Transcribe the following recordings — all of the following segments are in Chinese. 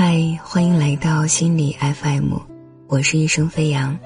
嗨，欢迎来到心理 FM，我是一生飞扬。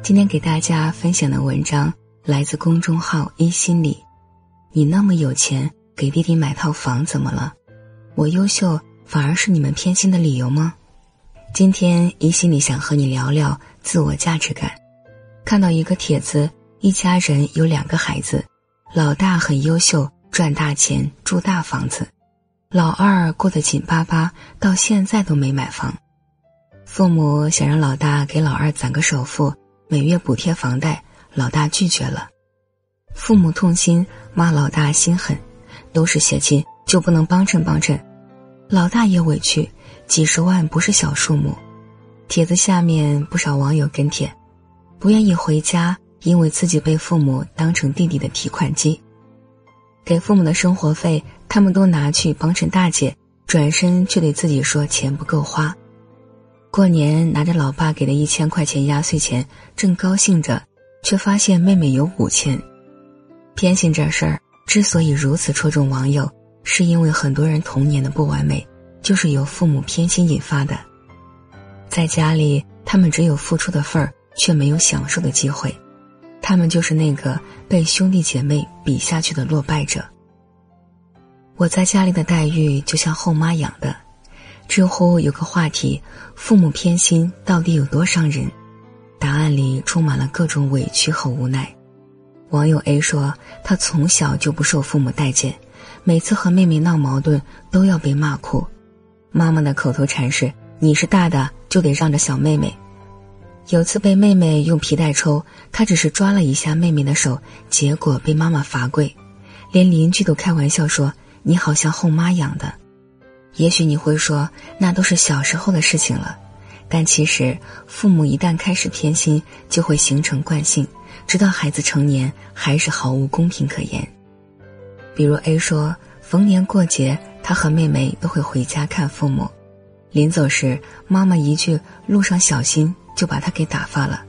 今天给大家分享的文章来自公众号一心理。你那么有钱，给弟弟买套房怎么了？我优秀反而是你们偏心的理由吗？今天一心理想和你聊聊自我价值感。看到一个帖子，一家人有两个孩子，老大很优秀，赚大钱，住大房子。老二过得紧巴巴，到现在都没买房。父母想让老大给老二攒个首付，每月补贴房贷，老大拒绝了。父母痛心，骂老大心狠，都是血亲就不能帮衬帮衬。老大也委屈，几十万不是小数目。帖子下面不少网友跟帖，不愿意回家，因为自己被父母当成弟弟的提款机。给父母的生活费，他们都拿去帮衬大姐，转身却对自己说钱不够花。过年拿着老爸给的一千块钱压岁钱，正高兴着，却发现妹妹有五千。偏心这事儿之所以如此戳中网友，是因为很多人童年的不完美，就是由父母偏心引发的。在家里，他们只有付出的份儿，却没有享受的机会。他们就是那个被兄弟姐妹比下去的落败者。我在家里的待遇就像后妈养的。知乎有个话题：父母偏心到底有多伤人？答案里充满了各种委屈和无奈。网友 A 说，他从小就不受父母待见，每次和妹妹闹矛盾都要被骂哭。妈妈的口头禅是：“你是大的，就得让着小妹妹。”有次被妹妹用皮带抽，他只是抓了一下妹妹的手，结果被妈妈罚跪，连邻居都开玩笑说：“你好像后妈养的。”也许你会说那都是小时候的事情了，但其实父母一旦开始偏心，就会形成惯性，直到孩子成年还是毫无公平可言。比如 A 说，逢年过节他和妹妹都会回家看父母，临走时妈妈一句“路上小心”。就把他给打发了，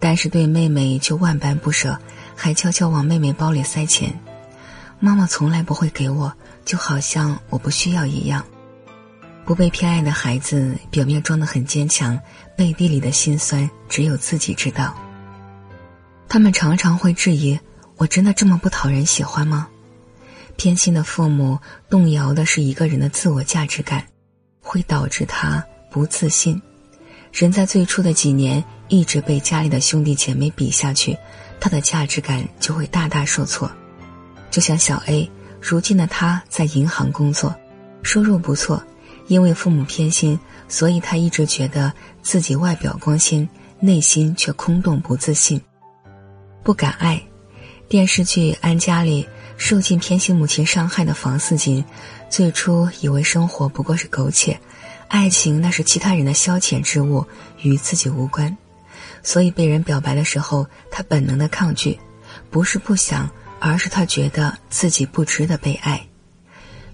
但是对妹妹却万般不舍，还悄悄往妹妹包里塞钱。妈妈从来不会给我，就好像我不需要一样。不被偏爱的孩子，表面装得很坚强，背地里的心酸只有自己知道。他们常常会质疑：我真的这么不讨人喜欢吗？偏心的父母动摇的是一个人的自我价值感，会导致他不自信。人在最初的几年一直被家里的兄弟姐妹比下去，他的价值感就会大大受挫。就像小 A，如今的他在银行工作，收入不错，因为父母偏心，所以他一直觉得自己外表光鲜，内心却空洞不自信，不敢爱。电视剧《安家》里，受尽偏心母亲伤害的房似锦，最初以为生活不过是苟且。爱情那是其他人的消遣之物，与自己无关，所以被人表白的时候，他本能的抗拒，不是不想，而是他觉得自己不值得被爱。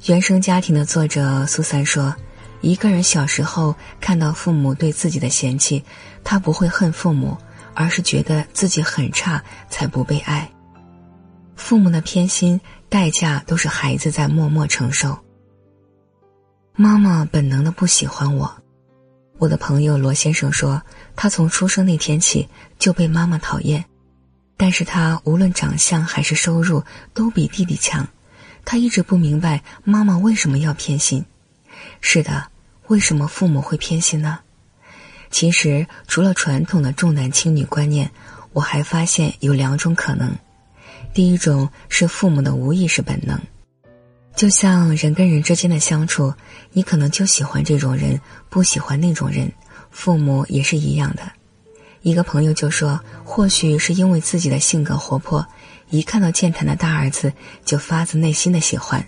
原生家庭的作者苏三说：“一个人小时候看到父母对自己的嫌弃，他不会恨父母，而是觉得自己很差，才不被爱。父母的偏心，代价都是孩子在默默承受。”妈妈本能的不喜欢我，我的朋友罗先生说，他从出生那天起就被妈妈讨厌，但是他无论长相还是收入都比弟弟强，他一直不明白妈妈为什么要偏心。是的，为什么父母会偏心呢？其实除了传统的重男轻女观念，我还发现有两种可能，第一种是父母的无意识本能。就像人跟人之间的相处，你可能就喜欢这种人，不喜欢那种人。父母也是一样的。一个朋友就说，或许是因为自己的性格活泼，一看到健谈的大儿子就发自内心的喜欢。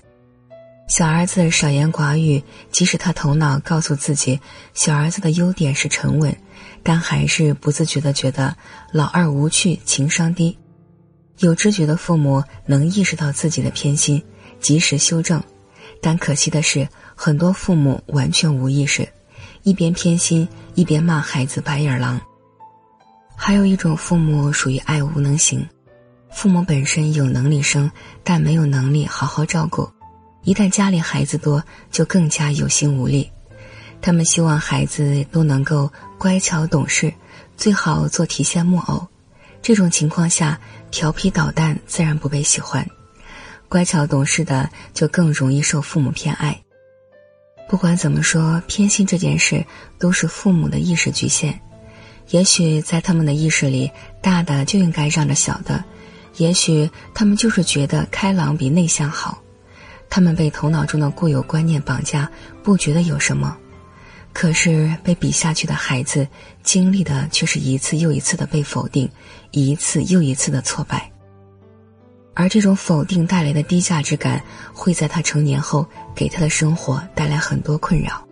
小儿子少言寡语，即使他头脑告诉自己小儿子的优点是沉稳，但还是不自觉的觉得老二无趣，情商低。有知觉的父母能意识到自己的偏心。及时修正，但可惜的是，很多父母完全无意识，一边偏心一边骂孩子白眼狼。还有一种父母属于爱无能型，父母本身有能力生，但没有能力好好照顾，一旦家里孩子多，就更加有心无力。他们希望孩子都能够乖巧懂事，最好做提线木偶。这种情况下，调皮捣蛋自然不被喜欢，乖巧懂事的就更容易受父母偏爱。不管怎么说，偏心这件事都是父母的意识局限。也许在他们的意识里，大的就应该让着小的；也许他们就是觉得开朗比内向好。他们被头脑中的固有观念绑架，不觉得有什么。可是被比下去的孩子，经历的却是一次又一次的被否定，一次又一次的挫败。而这种否定带来的低价值感，会在他成年后给他的生活带来很多困扰。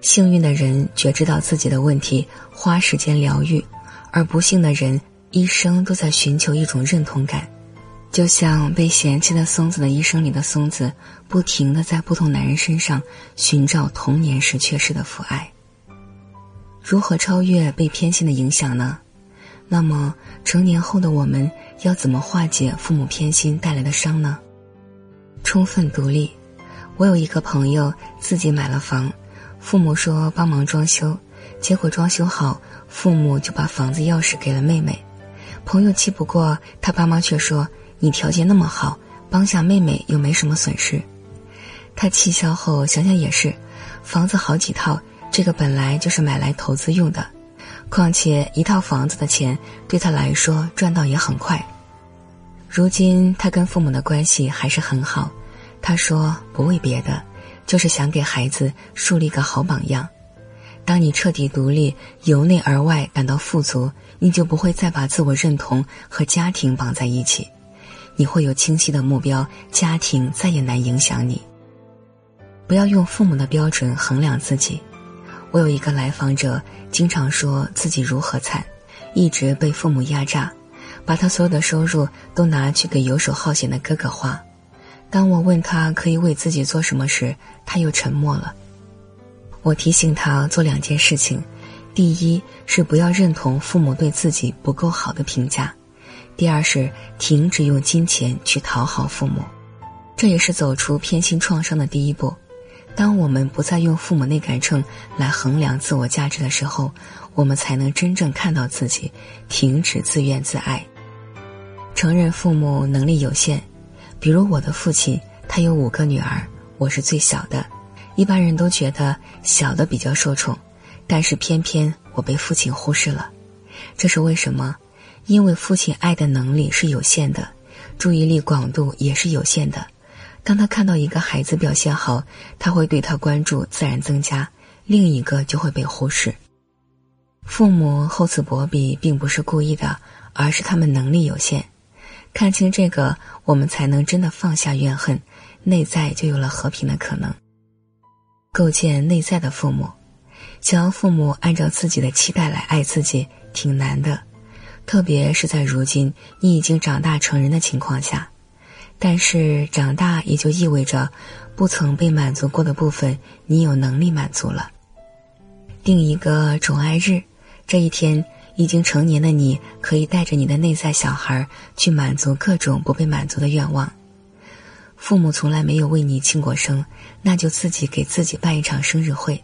幸运的人觉知到自己的问题，花时间疗愈；而不幸的人一生都在寻求一种认同感。就像被嫌弃的松子的一生里的松子，不停的在不同男人身上寻找童年时缺失的父爱。如何超越被偏心的影响呢？那么成年后的我们要怎么化解父母偏心带来的伤呢？充分独立。我有一个朋友自己买了房，父母说帮忙装修，结果装修好，父母就把房子钥匙给了妹妹。朋友气不过，他爸妈却说。你条件那么好，帮下妹妹又没什么损失。他气消后想想也是，房子好几套，这个本来就是买来投资用的，况且一套房子的钱对他来说赚到也很快。如今他跟父母的关系还是很好，他说不为别的，就是想给孩子树立个好榜样。当你彻底独立，由内而外感到富足，你就不会再把自我认同和家庭绑在一起。你会有清晰的目标，家庭再也难影响你。不要用父母的标准衡量自己。我有一个来访者，经常说自己如何惨，一直被父母压榨，把他所有的收入都拿去给游手好闲的哥哥花。当我问他可以为自己做什么时，他又沉默了。我提醒他做两件事情：第一是不要认同父母对自己不够好的评价。第二是停止用金钱去讨好父母，这也是走出偏心创伤的第一步。当我们不再用父母那杆秤来衡量自我价值的时候，我们才能真正看到自己，停止自怨自艾，承认父母能力有限。比如我的父亲，他有五个女儿，我是最小的。一般人都觉得小的比较受宠，但是偏偏我被父亲忽视了，这是为什么？因为父亲爱的能力是有限的，注意力广度也是有限的。当他看到一个孩子表现好，他会对他关注自然增加，另一个就会被忽视。父母厚此薄彼，并不是故意的，而是他们能力有限。看清这个，我们才能真的放下怨恨，内在就有了和平的可能。构建内在的父母，想要父母按照自己的期待来爱自己，挺难的。特别是在如今你已经长大成人的情况下，但是长大也就意味着，不曾被满足过的部分，你有能力满足了。定一个宠爱日，这一天，已经成年的你可以带着你的内在小孩去满足各种不被满足的愿望。父母从来没有为你庆过生，那就自己给自己办一场生日会。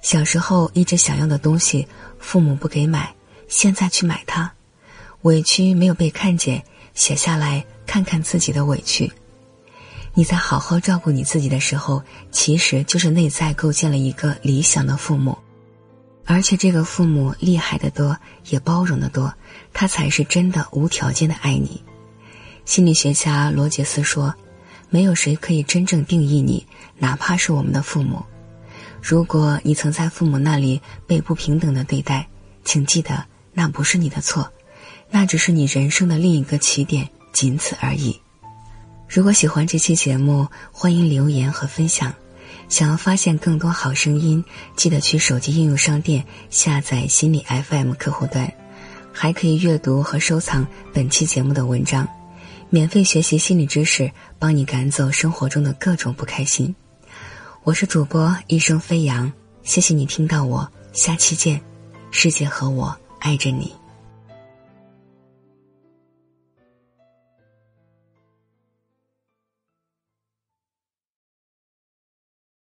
小时候一直想要的东西，父母不给买，现在去买它。委屈没有被看见，写下来看看自己的委屈。你在好好照顾你自己的时候，其实就是内在构建了一个理想的父母，而且这个父母厉害的多，也包容的多，他才是真的无条件的爱你。心理学家罗杰斯说：“没有谁可以真正定义你，哪怕是我们的父母。如果你曾在父母那里被不平等的对待，请记得那不是你的错。”那只是你人生的另一个起点，仅此而已。如果喜欢这期节目，欢迎留言和分享。想要发现更多好声音，记得去手机应用商店下载心理 FM 客户端，还可以阅读和收藏本期节目的文章，免费学习心理知识，帮你赶走生活中的各种不开心。我是主播一生飞扬，谢谢你听到我，下期见。世界和我爱着你。